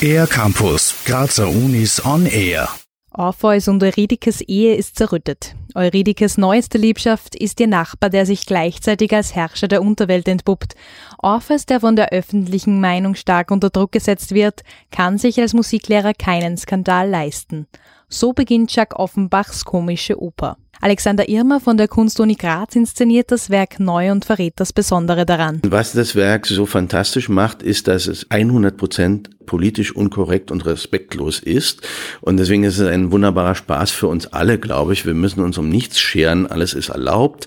Air Campus, Grazer Unis on Air. Orpheus und Eurydikes Ehe ist zerrüttet. Eurydikes neueste Liebschaft ist ihr Nachbar, der sich gleichzeitig als Herrscher der Unterwelt entpuppt. Orpheus, der von der öffentlichen Meinung stark unter Druck gesetzt wird, kann sich als Musiklehrer keinen Skandal leisten. So beginnt Jacques Offenbachs komische Oper. Alexander Irmer von der Kunstuni Graz inszeniert das Werk neu und verrät das Besondere daran. Was das Werk so fantastisch macht, ist, dass es 100 Prozent politisch unkorrekt und respektlos ist. Und deswegen ist es ein wunderbarer Spaß für uns alle, glaube ich. Wir müssen uns um nichts scheren. Alles ist erlaubt.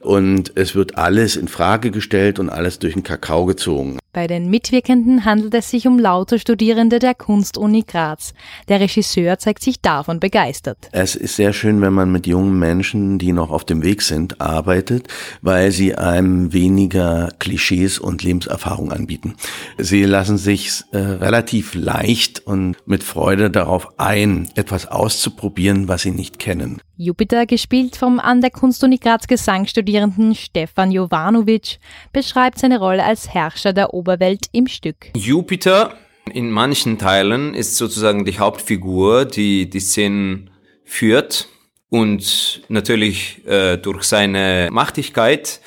Und es wird alles in Frage gestellt und alles durch den Kakao gezogen. Bei den Mitwirkenden handelt es sich um lauter Studierende der Kunstuni Graz. Der Regisseur zeigt sich davon begeistert. Es ist sehr schön, wenn man mit jungen Menschen, die noch auf dem Weg sind, arbeitet, weil sie einem weniger Klischees und Lebenserfahrung anbieten. Sie lassen sich äh, relativ leicht und mit Freude darauf ein, etwas auszuprobieren, was sie nicht kennen. Jupiter, gespielt vom an der Kunstuni Graz Gesangsstudierenden Stefan Jovanovic, beschreibt seine Rolle als Herrscher der Oberwelt im Stück. Jupiter in manchen Teilen ist sozusagen die Hauptfigur, die die Szenen führt und natürlich äh, durch seine Machtigkeit.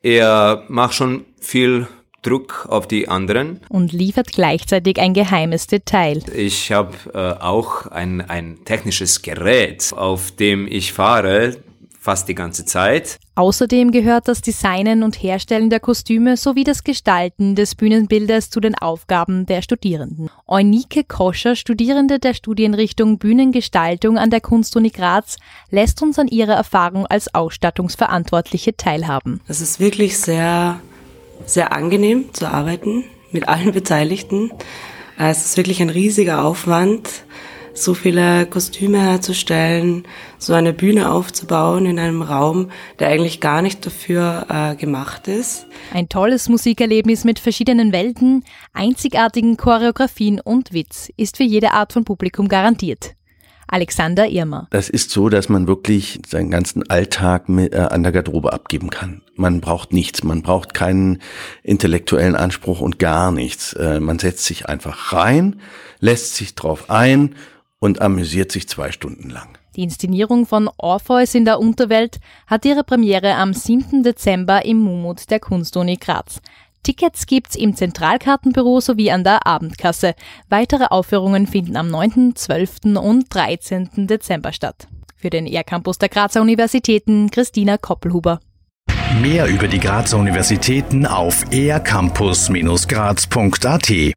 Er macht schon viel Druck auf die anderen. Und liefert gleichzeitig ein geheimes Detail. Ich habe äh, auch ein, ein technisches Gerät, auf dem ich fahre, fast die ganze Zeit. Außerdem gehört das Designen und Herstellen der Kostüme sowie das Gestalten des Bühnenbildes zu den Aufgaben der Studierenden. Eunike Koscher, Studierende der Studienrichtung Bühnengestaltung an der Kunstuni Graz, lässt uns an ihrer Erfahrung als Ausstattungsverantwortliche teilhaben. Es ist wirklich sehr sehr angenehm zu arbeiten mit allen Beteiligten. Es ist wirklich ein riesiger Aufwand, so viele Kostüme herzustellen, so eine Bühne aufzubauen in einem Raum, der eigentlich gar nicht dafür äh, gemacht ist. Ein tolles Musikerlebnis mit verschiedenen Welten, einzigartigen Choreografien und Witz ist für jede Art von Publikum garantiert. Alexander Irmer. Das ist so, dass man wirklich seinen ganzen Alltag mit, äh, an der Garderobe abgeben kann. Man braucht nichts, man braucht keinen intellektuellen Anspruch und gar nichts. Äh, man setzt sich einfach rein, lässt sich drauf ein und amüsiert sich zwei Stunden lang. Die Inszenierung von Orpheus in der Unterwelt hat ihre Premiere am 7. Dezember im Mumut der Kunstuni Graz. Tickets gibt's im Zentralkartenbüro sowie an der Abendkasse. Weitere Aufführungen finden am 9., 12. und 13. Dezember statt. Für den ER-Campus der Grazer Universitäten Christina Koppelhuber. Mehr über die Grazer Universitäten auf ercampus-graz.at